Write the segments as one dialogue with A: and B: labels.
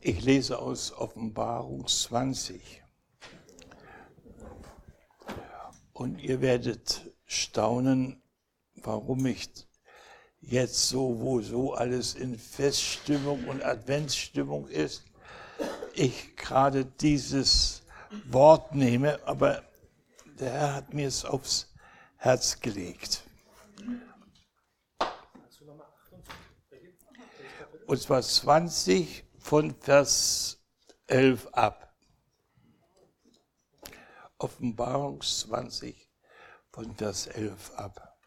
A: Ich lese aus Offenbarung 20. Und ihr werdet staunen, warum ich jetzt so, wo so alles in Feststimmung und Adventsstimmung ist, ich gerade dieses Wort nehme, aber der Herr hat mir es aufs Herz gelegt. Und zwar 20 von Vers 11 ab. Offenbarung 20 von Vers 11 ab.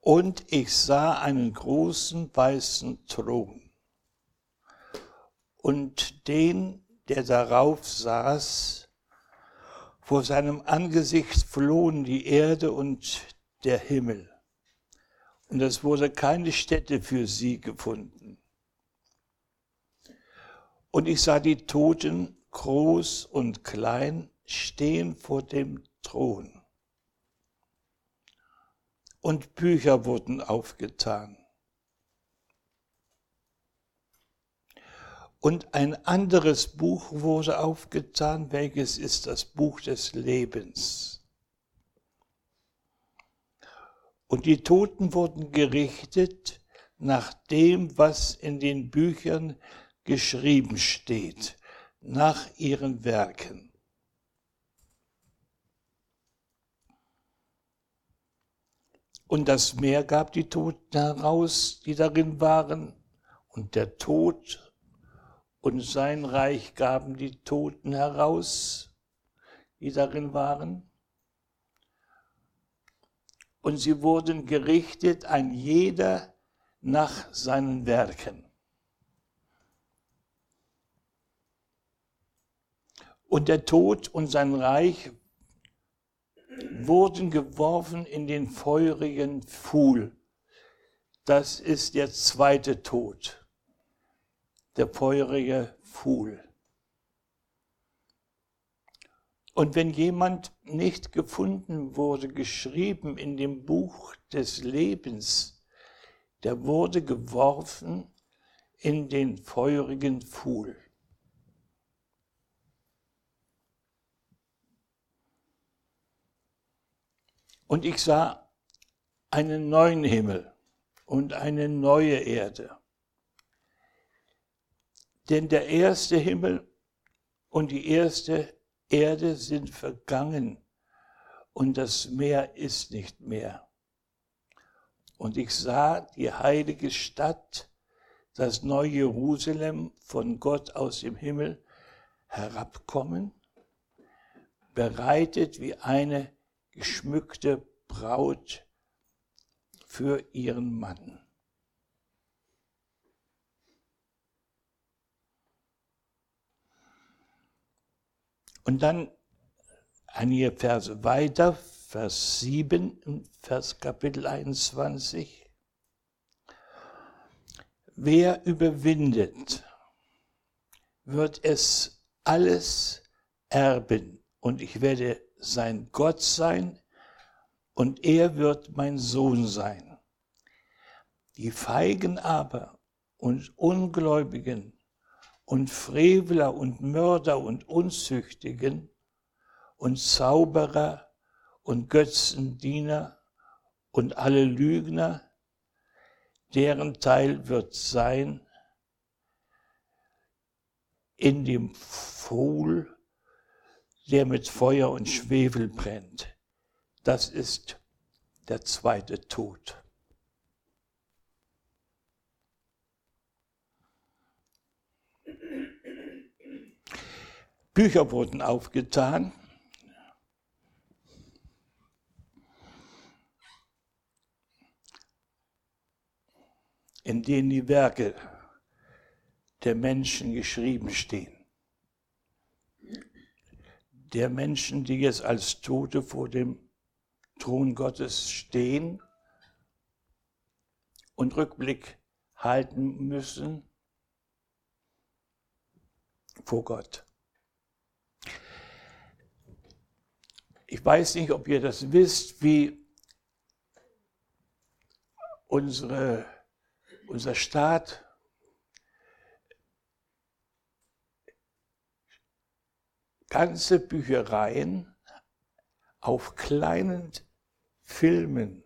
A: Und ich sah einen großen weißen Thron und den, der darauf saß, vor seinem Angesicht flohen die Erde und der Himmel. Und es wurde keine Stätte für sie gefunden. Und ich sah die Toten, groß und klein, stehen vor dem Thron. Und Bücher wurden aufgetan. Und ein anderes Buch wurde aufgetan, welches ist das Buch des Lebens. Und die Toten wurden gerichtet nach dem, was in den Büchern geschrieben steht, nach ihren Werken. Und das Meer gab die Toten heraus, die darin waren, und der Tod und sein Reich gaben die Toten heraus, die darin waren und sie wurden gerichtet, ein jeder nach seinen Werken. Und der Tod und sein Reich wurden geworfen in den feurigen Pfuhl. Das ist der zweite Tod, der feurige Pfuhl. Und wenn jemand nicht gefunden wurde, geschrieben in dem Buch des Lebens, der wurde geworfen in den feurigen Pfuhl. Und ich sah einen neuen Himmel und eine neue Erde. Denn der erste Himmel und die erste Erde sind vergangen und das Meer ist nicht mehr. Und ich sah die heilige Stadt, das neue Jerusalem von Gott aus dem Himmel herabkommen, bereitet wie eine geschmückte Braut für ihren Mann. Und dann einige Verse weiter, Vers 7, Vers Kapitel 21. Wer überwindet, wird es alles erben und ich werde sein Gott sein und er wird mein Sohn sein. Die Feigen aber und Ungläubigen und Frevler und Mörder und Unzüchtigen und Zauberer und Götzendiener und alle Lügner, deren Teil wird sein in dem Pfuhl, der mit Feuer und Schwefel brennt. Das ist der zweite Tod. Bücher wurden aufgetan. in denen die Werke der Menschen geschrieben stehen. Der Menschen, die jetzt als Tote vor dem Thron Gottes stehen und Rückblick halten müssen vor Gott. Ich weiß nicht, ob ihr das wisst, wie unsere, unser Staat ganze Büchereien auf kleinen Filmen,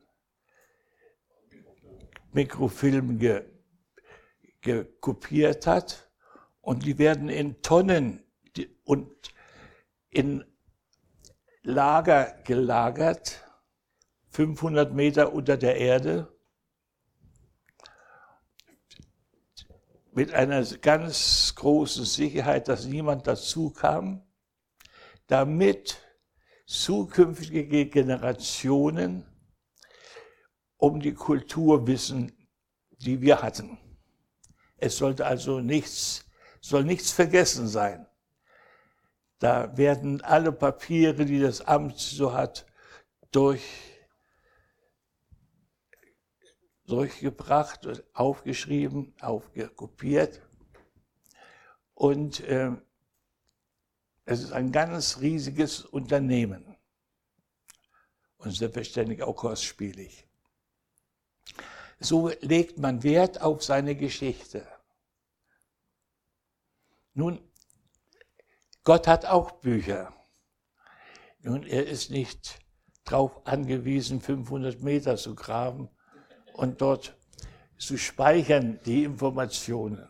A: Mikrofilmen ge, ge, kopiert hat und die werden in Tonnen und in Lager gelagert, 500 Meter unter der Erde, mit einer ganz großen Sicherheit, dass niemand dazu kam, damit zukünftige Generationen um die Kultur wissen, die wir hatten. Es sollte also nichts, soll nichts vergessen sein. Da werden alle Papiere, die das Amt so hat, durch, durchgebracht, aufgeschrieben, aufgekopiert. Und äh, es ist ein ganz riesiges Unternehmen und selbstverständlich auch kostspielig. So legt man Wert auf seine Geschichte. Nun, Gott hat auch Bücher. Nun, er ist nicht darauf angewiesen, 500 Meter zu graben und dort zu speichern, die Informationen.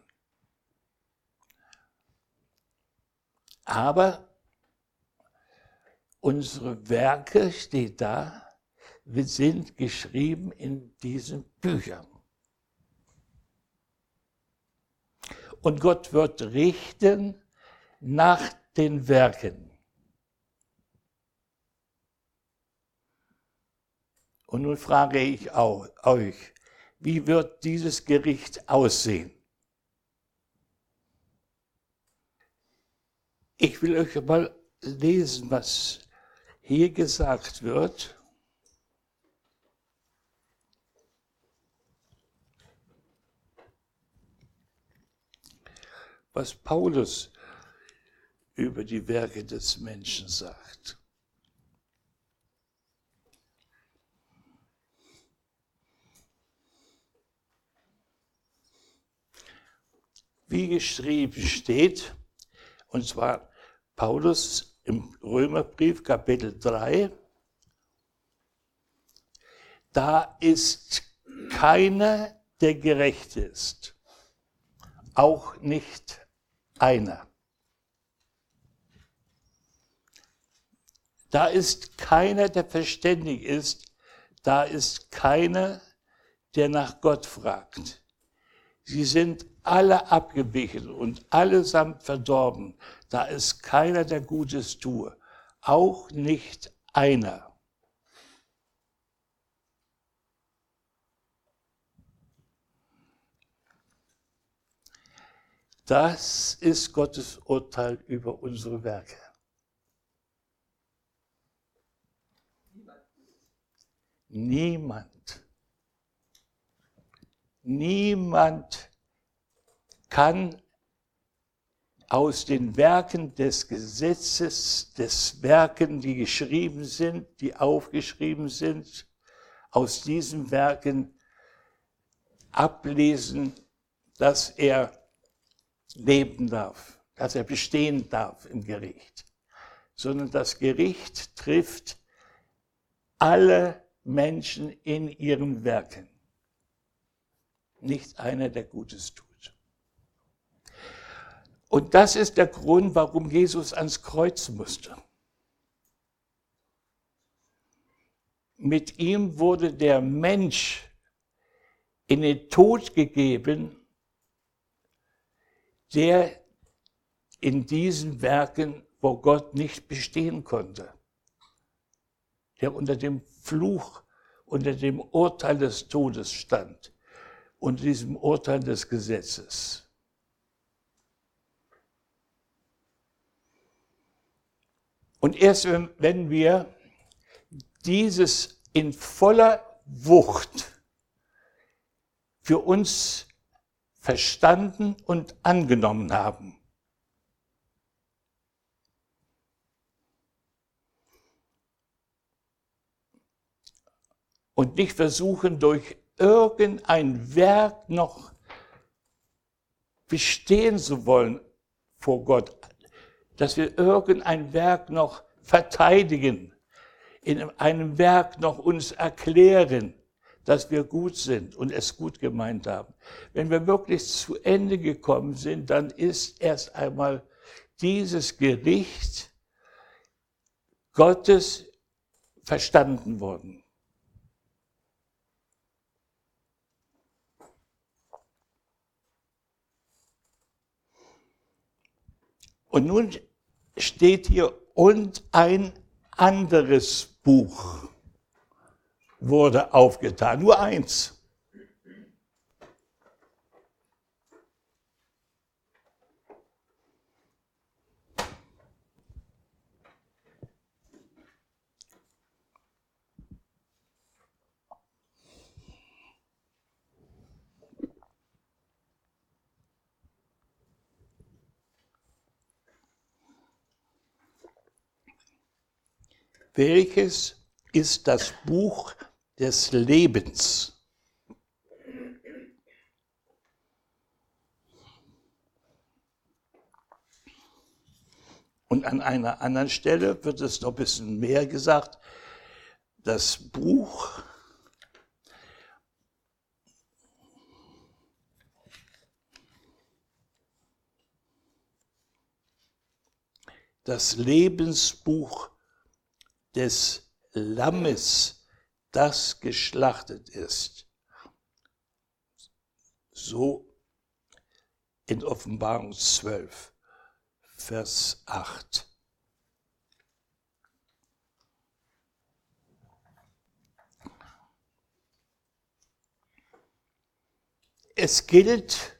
A: Aber unsere Werke, steht da, sind geschrieben in diesen Büchern. Und Gott wird richten nach den Werken. Und nun frage ich euch, wie wird dieses Gericht aussehen? Ich will euch mal lesen, was hier gesagt wird. Was Paulus über die Werke des Menschen sagt. Wie geschrieben steht, und zwar Paulus im Römerbrief Kapitel 3, da ist keiner, der gerecht ist, auch nicht einer. Da ist keiner, der verständig ist, da ist keiner, der nach Gott fragt. Sie sind alle abgewichen und allesamt verdorben. Da ist keiner, der Gutes tue. Auch nicht einer. Das ist Gottes Urteil über unsere Werke. Niemand. Niemand kann aus den Werken des Gesetzes, des Werken, die geschrieben sind, die aufgeschrieben sind, aus diesen Werken ablesen, dass er leben darf, dass er bestehen darf im Gericht, sondern das Gericht trifft alle Menschen in ihren Werken. Nicht einer, der Gutes tut. Und das ist der Grund, warum Jesus ans Kreuz musste. Mit ihm wurde der Mensch in den Tod gegeben, der in diesen Werken, wo Gott nicht bestehen konnte, der unter dem Fluch, unter dem Urteil des Todes stand, unter diesem Urteil des Gesetzes. Und erst wenn wir dieses in voller Wucht für uns verstanden und angenommen haben, und nicht versuchen, durch irgendein Werk noch bestehen zu wollen vor Gott, dass wir irgendein Werk noch verteidigen, in einem Werk noch uns erklären, dass wir gut sind und es gut gemeint haben. Wenn wir wirklich zu Ende gekommen sind, dann ist erst einmal dieses Gericht Gottes verstanden worden. Und nun steht hier, und ein anderes Buch wurde aufgetan, nur eins. Welches ist das Buch des Lebens? Und an einer anderen Stelle wird es noch ein bisschen mehr gesagt. Das Buch das Lebensbuch des Lammes, das geschlachtet ist. So in Offenbarung 12, Vers 8. Es gilt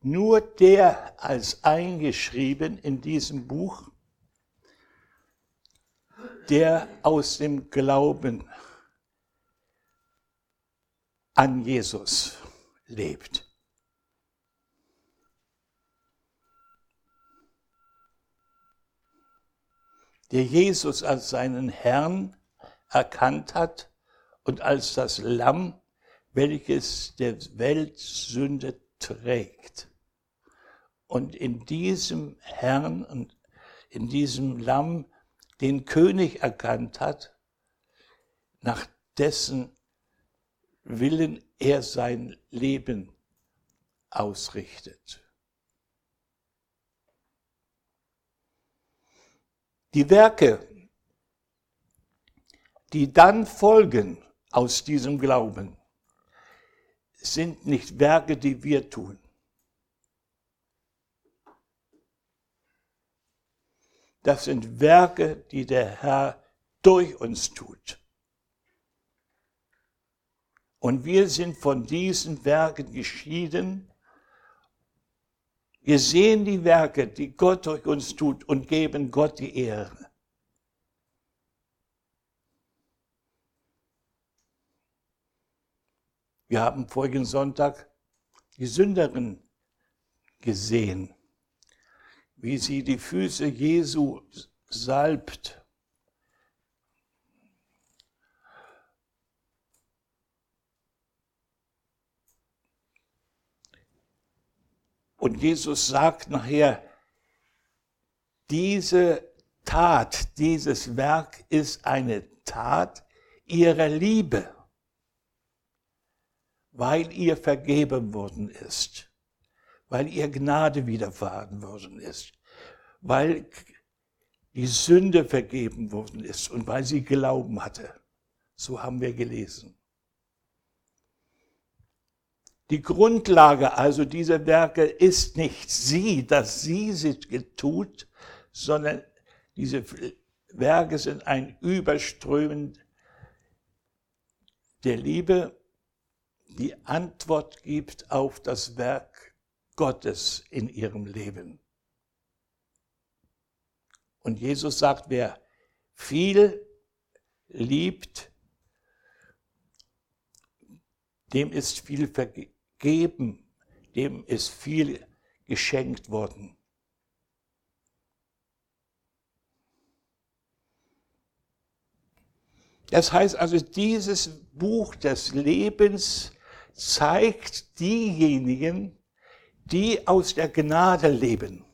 A: nur der als eingeschrieben in diesem Buch, der aus dem Glauben an Jesus lebt. Der Jesus als seinen Herrn erkannt hat und als das Lamm, welches der Welt Sünde trägt. Und in diesem Herrn und in diesem Lamm den König erkannt hat, nach dessen Willen er sein Leben ausrichtet. Die Werke, die dann folgen aus diesem Glauben, sind nicht Werke, die wir tun. Das sind Werke, die der Herr durch uns tut. Und wir sind von diesen Werken geschieden. Wir sehen die Werke, die Gott durch uns tut und geben Gott die Ehre. Wir haben vorigen Sonntag die Sünderin gesehen wie sie die Füße Jesu salbt. Und Jesus sagt nachher, diese Tat, dieses Werk ist eine Tat ihrer Liebe, weil ihr vergeben worden ist weil ihr Gnade widerfahren worden ist, weil die Sünde vergeben worden ist und weil sie Glauben hatte. So haben wir gelesen. Die Grundlage also dieser Werke ist nicht sie, dass sie sie tut, sondern diese Werke sind ein Überströmen der Liebe, die Antwort gibt auf das Werk Gottes in ihrem Leben. Und Jesus sagt, wer viel liebt, dem ist viel vergeben, dem ist viel geschenkt worden. Das heißt also, dieses Buch des Lebens zeigt diejenigen, die aus der Gnade leben.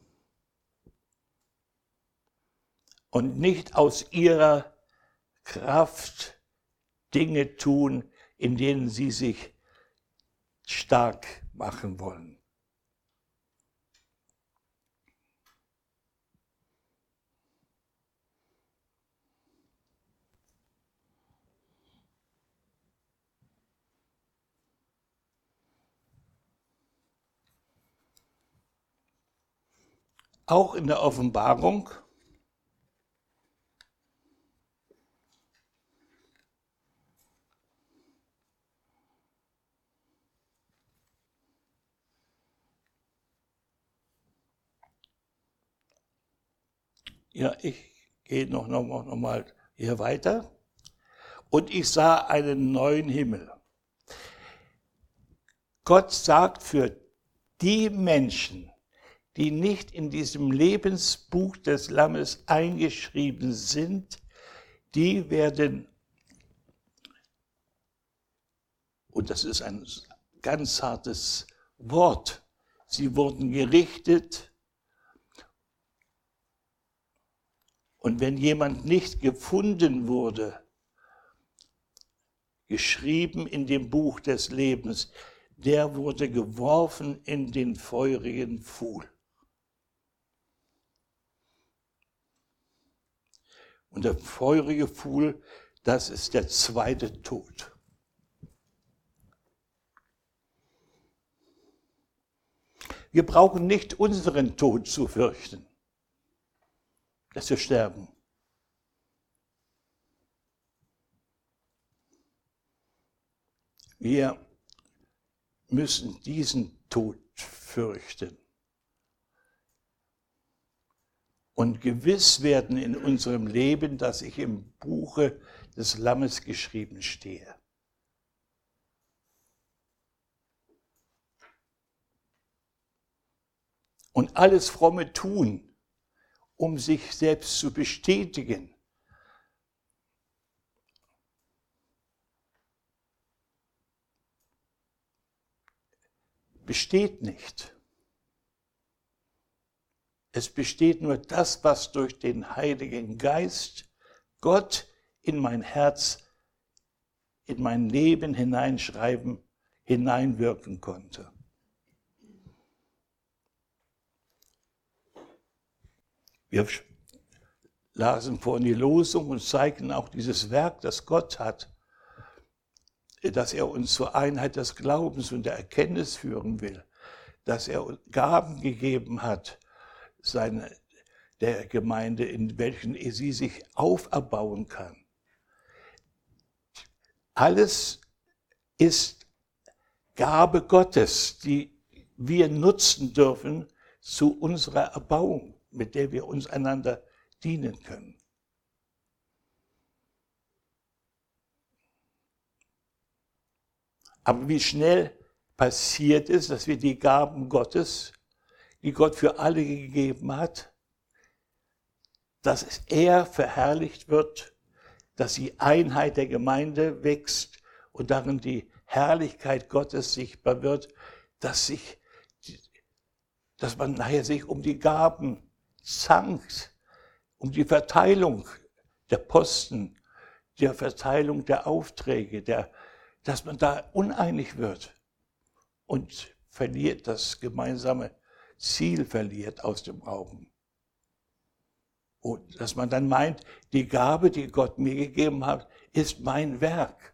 A: Und nicht aus ihrer Kraft Dinge tun, in denen sie sich stark machen wollen. Auch in der Offenbarung Ja, ich gehe noch, noch, noch mal hier weiter. Und ich sah einen neuen Himmel. Gott sagt für die Menschen, die nicht in diesem Lebensbuch des Lammes eingeschrieben sind, die werden, und das ist ein ganz hartes Wort, sie wurden gerichtet Und wenn jemand nicht gefunden wurde, geschrieben in dem Buch des Lebens, der wurde geworfen in den feurigen Pfuhl. Und der feurige Pfuhl, das ist der zweite Tod. Wir brauchen nicht unseren Tod zu fürchten dass wir sterben. Wir müssen diesen Tod fürchten und gewiss werden in unserem Leben, dass ich im Buche des Lammes geschrieben stehe. Und alles fromme Tun um sich selbst zu bestätigen. Besteht nicht. Es besteht nur das, was durch den Heiligen Geist Gott in mein Herz, in mein Leben hineinschreiben, hineinwirken konnte. Wir lasen vorhin die Losung und zeigten auch dieses Werk, das Gott hat, dass er uns zur Einheit des Glaubens und der Erkenntnis führen will, dass er Gaben gegeben hat, seine, der Gemeinde, in welchen sie sich auferbauen kann. Alles ist Gabe Gottes, die wir nutzen dürfen zu unserer Erbauung mit der wir uns einander dienen können. Aber wie schnell passiert es, dass wir die Gaben Gottes, die Gott für alle gegeben hat, dass er verherrlicht wird, dass die Einheit der Gemeinde wächst und darin die Herrlichkeit Gottes sichtbar wird, dass sich, dass man nachher sich um die Gaben zankt um die Verteilung der Posten, der Verteilung der Aufträge, der, dass man da uneinig wird und verliert das gemeinsame Ziel verliert aus dem Augen. Und dass man dann meint, die Gabe, die Gott mir gegeben hat, ist mein Werk.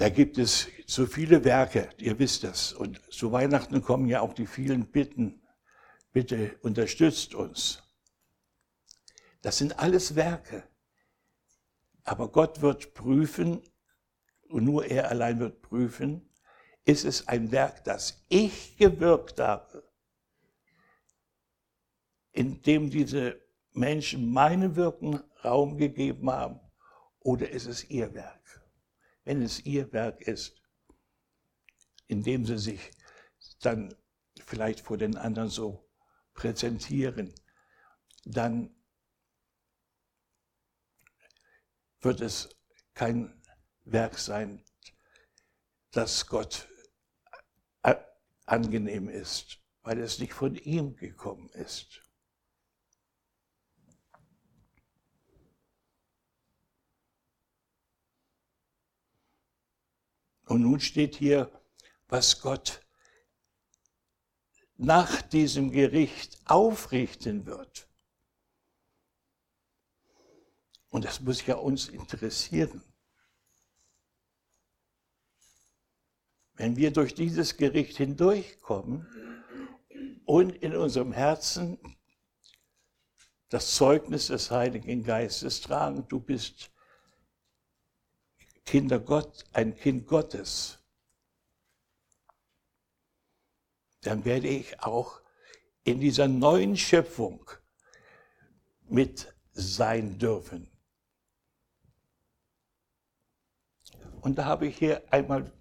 A: Da gibt es so viele Werke, ihr wisst das. Und zu Weihnachten kommen ja auch die vielen Bitten. Bitte unterstützt uns. Das sind alles Werke. Aber Gott wird prüfen, und nur er allein wird prüfen, ist es ein Werk, das ich gewirkt habe, in dem diese Menschen meinem Wirken Raum gegeben haben, oder ist es ihr Werk? Wenn es ihr Werk ist, indem sie sich dann vielleicht vor den anderen so präsentieren, dann wird es kein Werk sein, das Gott angenehm ist. weil es nicht von ihm gekommen ist. Und nun steht hier, was Gott nach diesem Gericht aufrichten wird. Und das muss ja uns interessieren. Wenn wir durch dieses Gericht hindurchkommen und in unserem Herzen das Zeugnis des Heiligen Geistes tragen, du bist Kinder Gott, ein Kind Gottes, dann werde ich auch in dieser neuen Schöpfung mit sein dürfen. Und da habe ich hier einmal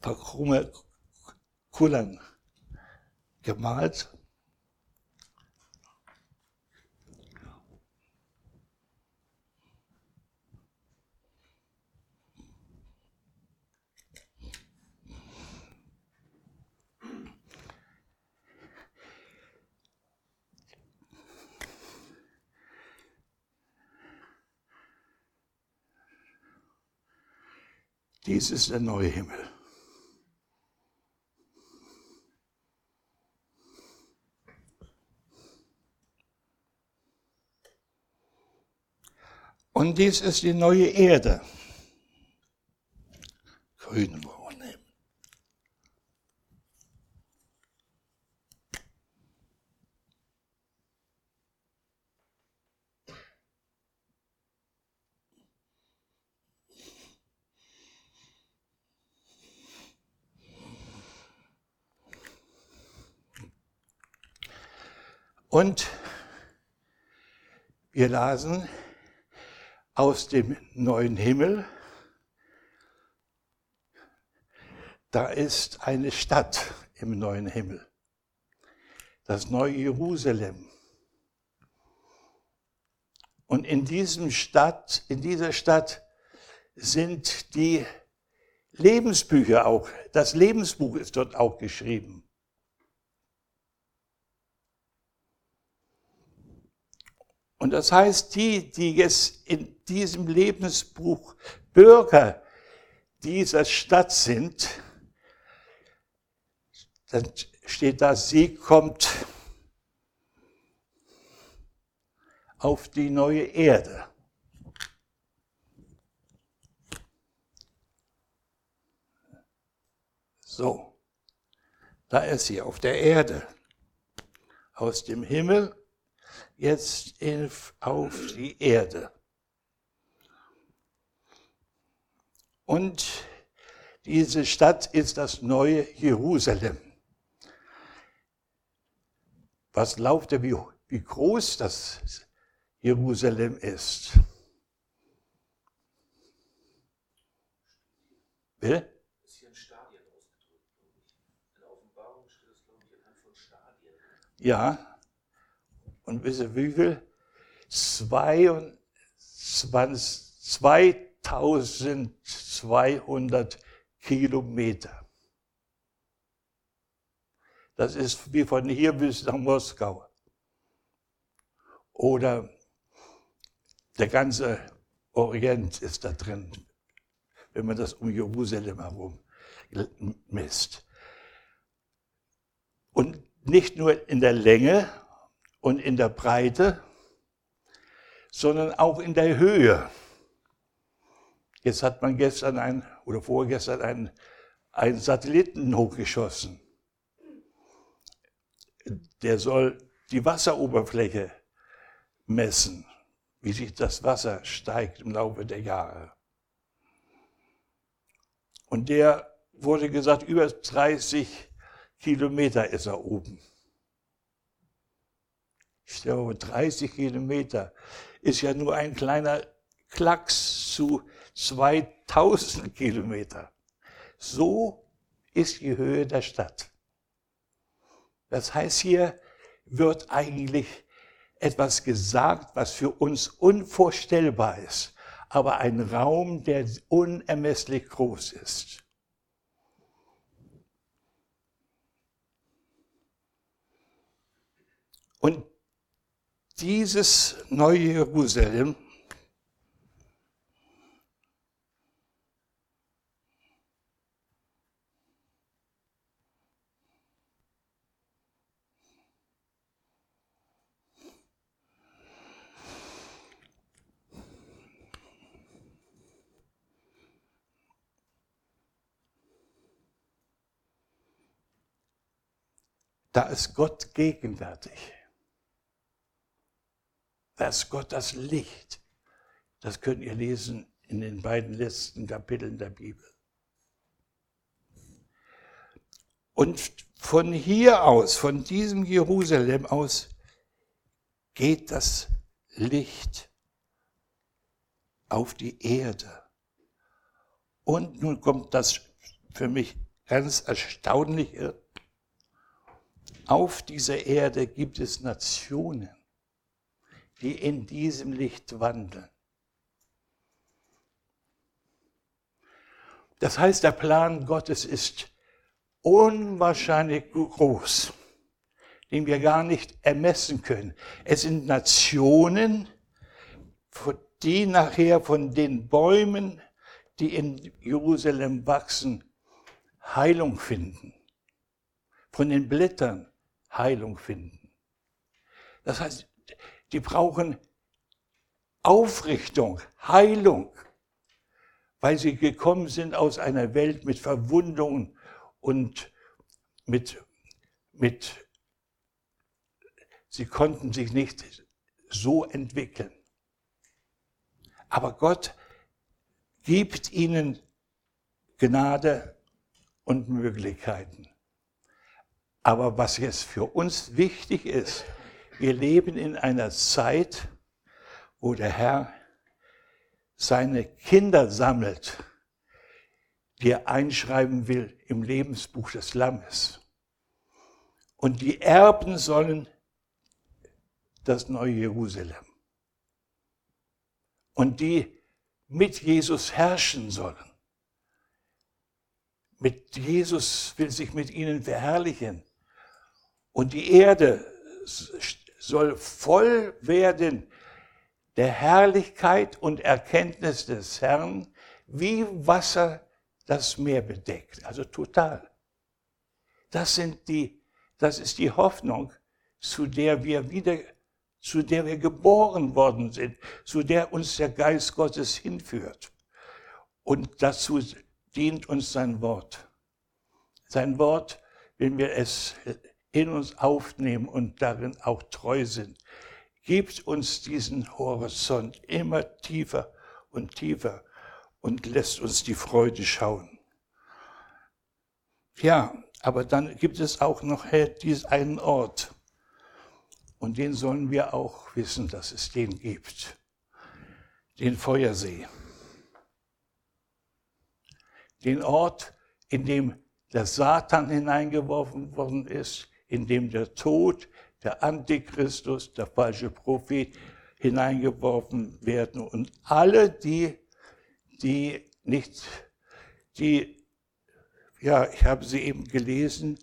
A: verkrumme Kullern gemalt. Dies ist der neue Himmel. Und dies ist die neue Erde. Grün Und wir lasen aus dem neuen Himmel. Da ist eine Stadt im neuen Himmel, das neue Jerusalem. Und in diesem Stadt, in dieser Stadt sind die Lebensbücher auch, das Lebensbuch ist dort auch geschrieben. Und das heißt, die, die jetzt in diesem Lebensbuch Bürger dieser Stadt sind, dann steht da, sie kommt auf die neue Erde. So, da ist sie auf der Erde. Aus dem Himmel jetzt auf die Erde. Und diese Stadt ist das neue Jerusalem. Was glaubt ihr, wie, wie groß das Jerusalem ist?
B: Bitte? Ist hier ein Stadien ausgedrückt, glaube ich. In der Offenbarung steht es, glaube ich, anhand von Stadien.
A: Ja, und wisst ihr wie viel? 2200 Kilometer. Das ist wie von hier bis nach Moskau. Oder der ganze Orient ist da drin, wenn man das um Jerusalem herum misst. Und nicht nur in der Länge, und in der Breite, sondern auch in der Höhe. Jetzt hat man gestern ein, oder vorgestern einen, einen Satelliten hochgeschossen. Der soll die Wasseroberfläche messen, wie sich das Wasser steigt im Laufe der Jahre. Und der wurde gesagt, über 30 Kilometer ist er oben. Ich so 30 Kilometer, ist ja nur ein kleiner Klacks zu 2000 Kilometer. So ist die Höhe der Stadt. Das heißt, hier wird eigentlich etwas gesagt, was für uns unvorstellbar ist, aber ein Raum, der unermesslich groß ist. Und dieses neue Jerusalem Da ist Gott gegenwärtig. Da ist Gott das Licht. Das könnt ihr lesen in den beiden letzten Kapiteln der Bibel. Und von hier aus, von diesem Jerusalem aus, geht das Licht auf die Erde. Und nun kommt das für mich ganz Erstaunliche. Auf dieser Erde gibt es Nationen, die in diesem Licht wandeln. Das heißt, der Plan Gottes ist unwahrscheinlich groß, den wir gar nicht ermessen können. Es sind Nationen, die nachher von den Bäumen, die in Jerusalem wachsen, Heilung finden. Von den Blättern Heilung finden. Das heißt, die brauchen Aufrichtung, Heilung, weil sie gekommen sind aus einer Welt mit Verwundungen und mit, mit, sie konnten sich nicht so entwickeln. Aber Gott gibt ihnen Gnade und Möglichkeiten. Aber was jetzt für uns wichtig ist, wir leben in einer Zeit, wo der Herr seine Kinder sammelt, die er einschreiben will im Lebensbuch des Lammes. Und die Erben sollen das neue Jerusalem. Und die mit Jesus herrschen sollen. Mit Jesus will sich mit ihnen verherrlichen. Und die Erde soll voll werden der Herrlichkeit und Erkenntnis des Herrn, wie Wasser das Meer bedeckt. Also total. Das sind die, das ist die Hoffnung, zu der wir wieder, zu der wir geboren worden sind, zu der uns der Geist Gottes hinführt. Und dazu dient uns sein Wort. Sein Wort, wenn wir es in uns aufnehmen und darin auch treu sind. Gibt uns diesen Horizont immer tiefer und tiefer und lässt uns die Freude schauen. Ja, aber dann gibt es auch noch diesen einen Ort. Und den sollen wir auch wissen, dass es den gibt. Den Feuersee. Den Ort, in dem der Satan hineingeworfen worden ist, in dem der Tod, der Antichristus, der falsche Prophet hineingeworfen werden und alle die, die nicht, die, ja, ich habe sie eben gelesen,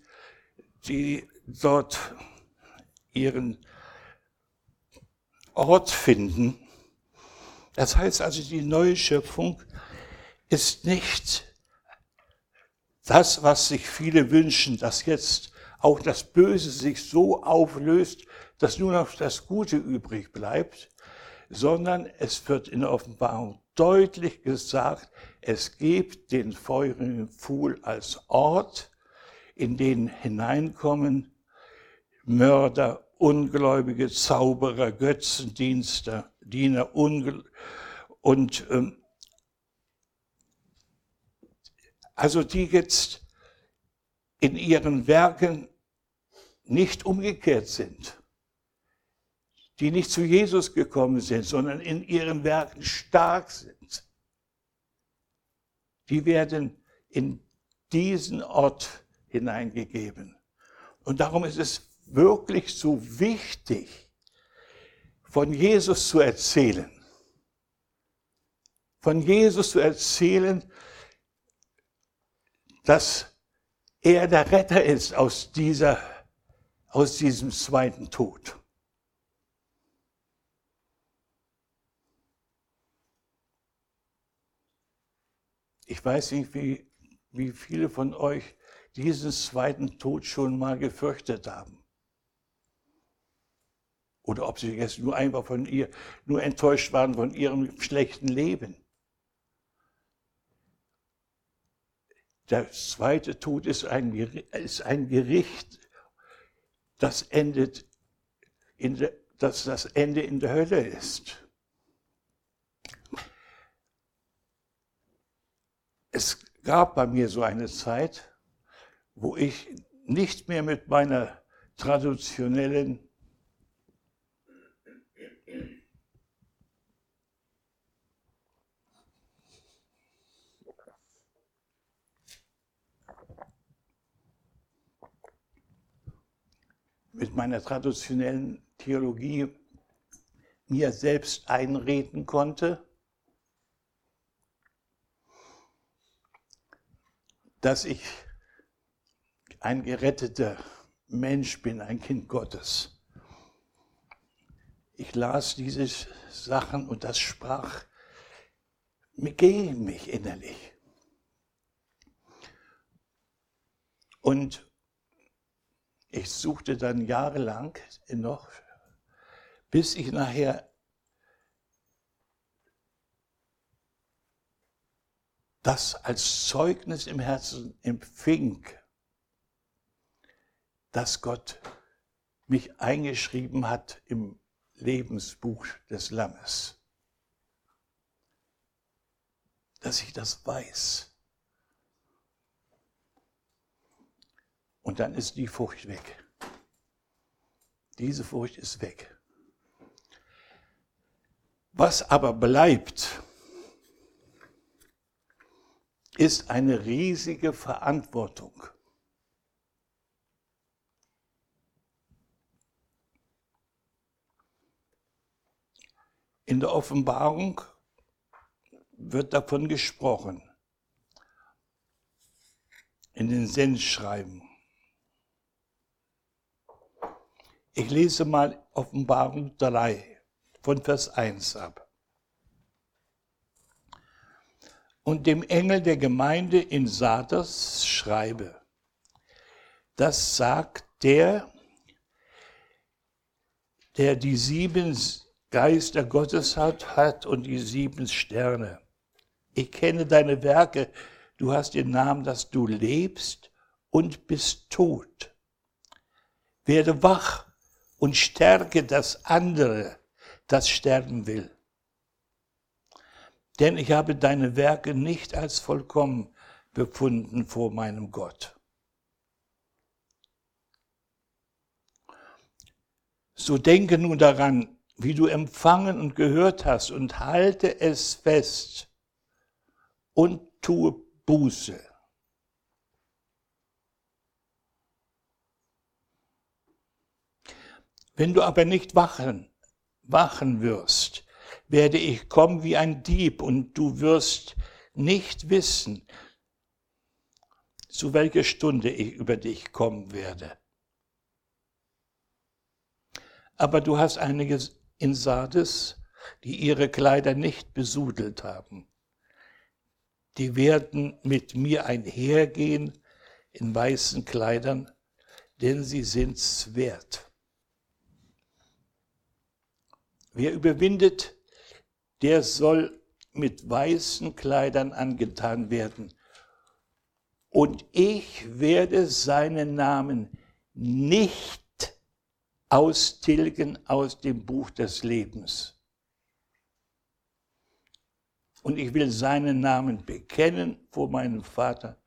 A: die dort ihren Ort finden. Das heißt also, die neue Schöpfung ist nicht das, was sich viele wünschen, dass jetzt auch das Böse sich so auflöst, dass nur noch das Gute übrig bleibt, sondern es wird in der Offenbarung deutlich gesagt, es gibt den feurigen Pfuhl als Ort, in den hineinkommen Mörder, Ungläubige, Zauberer, Götzendienster, Diener Ungl und ähm, also die jetzt in ihren Werken nicht umgekehrt sind, die nicht zu Jesus gekommen sind, sondern in ihren Werken stark sind, die werden in diesen Ort hineingegeben. Und darum ist es wirklich so wichtig, von Jesus zu erzählen. Von Jesus zu erzählen, dass er der Retter ist aus dieser aus diesem zweiten Tod. Ich weiß nicht, wie, wie viele von euch diesen zweiten Tod schon mal gefürchtet haben. Oder ob sie jetzt nur einfach von ihr, nur enttäuscht waren von ihrem schlechten Leben. Der zweite Tod ist ein, ist ein Gericht, das endet in der, dass das Ende in der Hölle ist. Es gab bei mir so eine Zeit, wo ich nicht mehr mit meiner traditionellen mit meiner traditionellen Theologie mir selbst einreden konnte, dass ich ein geretteter Mensch bin, ein Kind Gottes. Ich las diese Sachen und das sprach gegen mich innerlich. Und ich suchte dann jahrelang noch, bis ich nachher das als Zeugnis im Herzen empfing, dass Gott mich eingeschrieben hat im Lebensbuch des Lammes. Dass ich das weiß. Und dann ist die Furcht weg. Diese Furcht ist weg. Was aber bleibt, ist eine riesige Verantwortung. In der Offenbarung wird davon gesprochen, in den Sendschreiben. Ich lese mal Offenbarung 3 von Vers 1 ab. Und dem Engel der Gemeinde in Sardes schreibe, das sagt der, der die sieben Geister Gottes hat, hat und die sieben Sterne. Ich kenne deine Werke, du hast den Namen, dass du lebst und bist tot. Werde wach und stärke das andere, das sterben will. Denn ich habe deine Werke nicht als vollkommen befunden vor meinem Gott. So denke nun daran, wie du empfangen und gehört hast, und halte es fest und tue Buße. Wenn du aber nicht wachen, wachen wirst, werde ich kommen wie ein Dieb und du wirst nicht wissen, zu welcher Stunde ich über dich kommen werde. Aber du hast einige in Sardes, die ihre Kleider nicht besudelt haben. Die werden mit mir einhergehen in weißen Kleidern, denn sie sind's wert. Wer überwindet, der soll mit weißen Kleidern angetan werden. Und ich werde seinen Namen nicht austilgen aus dem Buch des Lebens. Und ich will seinen Namen bekennen vor meinem Vater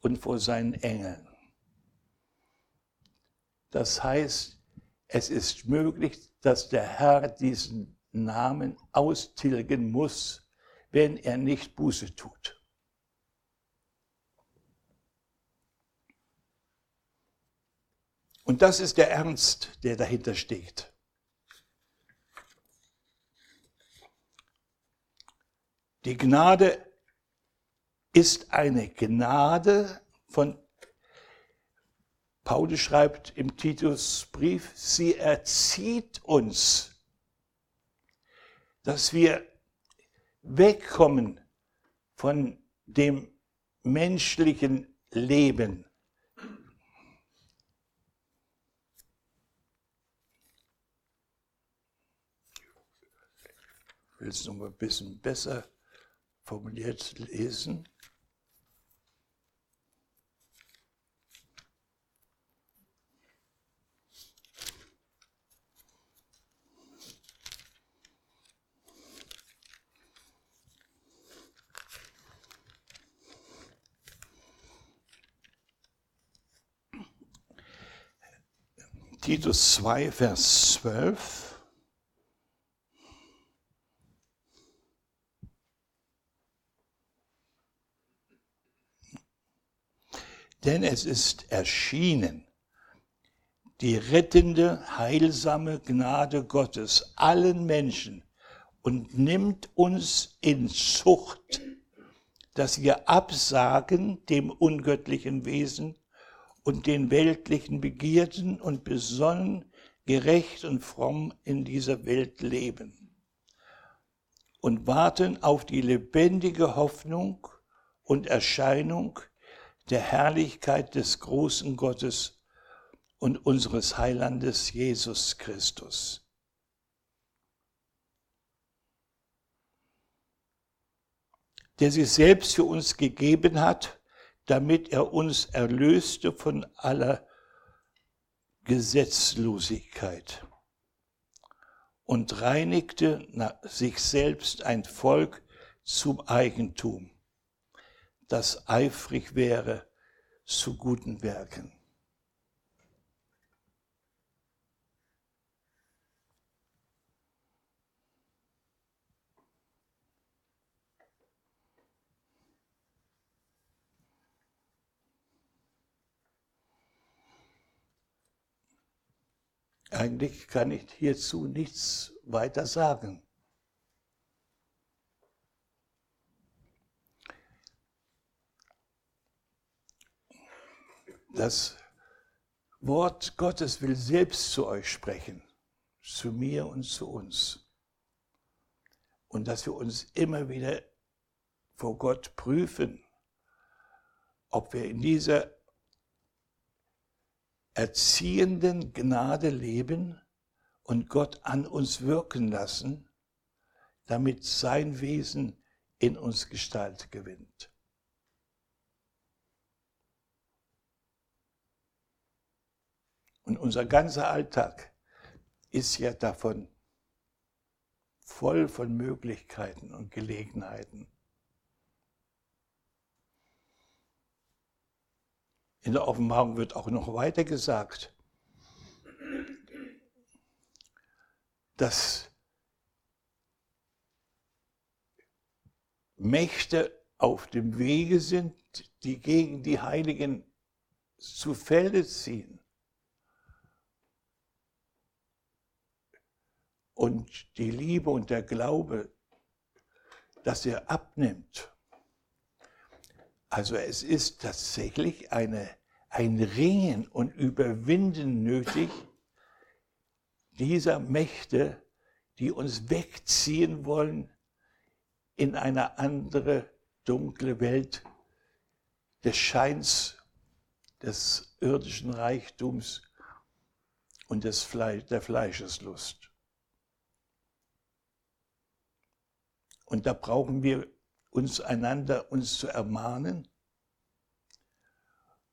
A: und vor seinen Engeln. Das heißt, es ist möglich, dass der Herr diesen Namen austilgen muss, wenn er nicht Buße tut. Und das ist der Ernst, der dahinter steht. Die Gnade ist eine Gnade von Paulus schreibt im Titusbrief, sie erzieht uns, dass wir wegkommen von dem menschlichen Leben. Ich will es noch mal ein bisschen besser formuliert lesen. Titus 2, Vers 12. Denn es ist erschienen die rettende, heilsame Gnade Gottes allen Menschen und nimmt uns in Zucht, dass wir absagen dem ungöttlichen Wesen und den weltlichen Begierden und besonnen, gerecht und fromm in dieser Welt leben und warten auf die lebendige Hoffnung und Erscheinung der Herrlichkeit des großen Gottes und unseres Heilandes Jesus Christus. der sich selbst für uns gegeben hat, damit er uns erlöste von aller Gesetzlosigkeit und reinigte sich selbst ein Volk zum Eigentum, das eifrig wäre zu guten Werken. Eigentlich kann ich hierzu nichts weiter sagen. Das Wort Gottes will selbst zu euch sprechen, zu mir und zu uns. Und dass wir uns immer wieder vor Gott prüfen, ob wir in dieser erziehenden Gnade leben und Gott an uns wirken lassen, damit sein Wesen in uns Gestalt gewinnt. Und unser ganzer Alltag ist ja davon voll von Möglichkeiten und Gelegenheiten. In der Offenbarung wird auch noch weiter gesagt, dass Mächte auf dem Wege sind, die gegen die Heiligen zu Felde ziehen. Und die Liebe und der Glaube, dass er abnimmt. Also es ist tatsächlich eine, ein Ringen und Überwinden nötig dieser Mächte, die uns wegziehen wollen in eine andere dunkle Welt des Scheins, des irdischen Reichtums und des Fleisch, der Fleischeslust. Und da brauchen wir uns einander uns zu ermahnen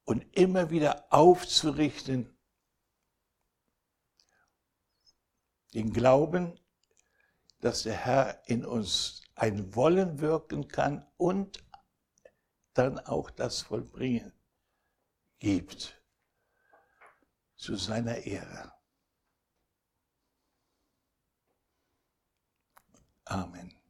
A: und immer wieder aufzurichten, den Glauben, dass der Herr in uns ein Wollen wirken kann und dann auch das Vollbringen gibt zu seiner Ehre. Amen.